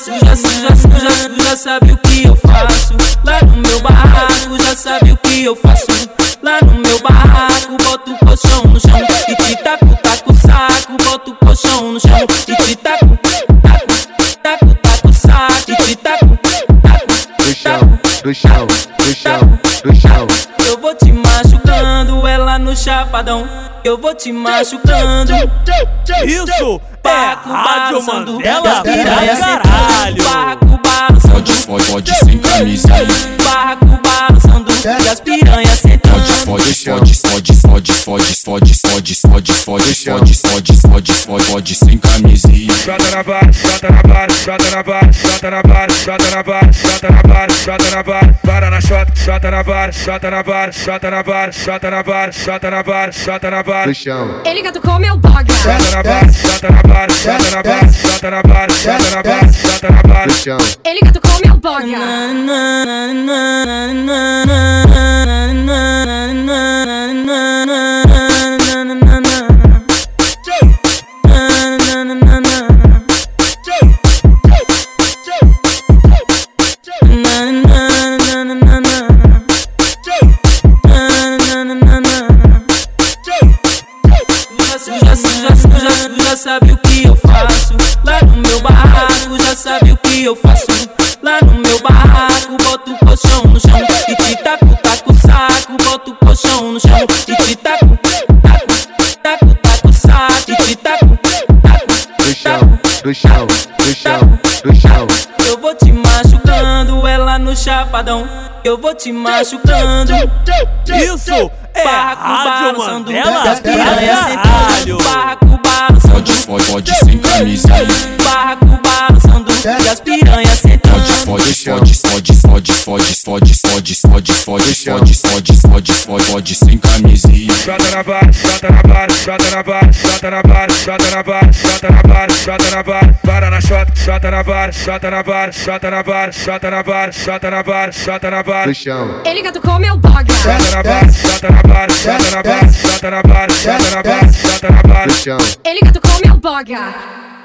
suja, suja, suja, sabe o que eu faço? Lá no meu barraco, já sabe o que eu faço? Lá no meu barraco, boto o colchão no chão e te taco, taco saco, boto o colchão no chão e te taco, taco, taco, taco saco e te taco, taco, do chão, do chão, do chão, do chão. Eu vou te machucando, ela no chapadão. Eu vou te machucando. Isso é, barraco balançando. Elas piranha caralho. Barraco balançando. Pode, pode, pode sem camisa aí. Pode, pode, pode, pode, pode, pode, pode, pode, pode, pode, pode, pode, pode, pode sem camisinha. Chota na barra, chota na barra, chota na barra, chota na barra, chota na barra, chota na barra, chota na barra, para na chota, chota na barra, chota na barra, chota na barra, chota na barra, chota na barra, chota na barra. chão, Ele gato come o boga. Chota na barra, chota na barra, chota na barra, chota na barra, chota na barra, chota na barra. chão, Ele gato come o boga. Sabe o que eu faço? Lá no meu barraco, já sabe o que eu faço? Lá no meu barraco, boto o colchão no chão e te taco, taco saco, boto o colchão no chão e te taco, taco, taco, taco saco e te taco, taco, do chão, do chão, do chão, do chão. Eu vou te machucando, ela no chapadão. Eu vou te machucando. Isso é Barraco Rádio balançando, das piranhas sentando. Barraco balançando, barraco balançando, das piranhas sentando. Pode, pode, pode, pode, pode, pode, pode, pode, pode, pode, pode, pode, pode, pode sem camisinha. Chota na barra, chota na barra, chota na barra, chota na barra, chota na barra, chota na barra, chota na barra, para na chota, chota na barra, chota na barra, chota na barra, chota na barra, chota na barra, chota na barra. do chão, Ele gato come o boga. Chota na barra, chota na barra, chota na barra, chota na barra, chota na barra, chota na barra. do chão. Ele gato come o boga.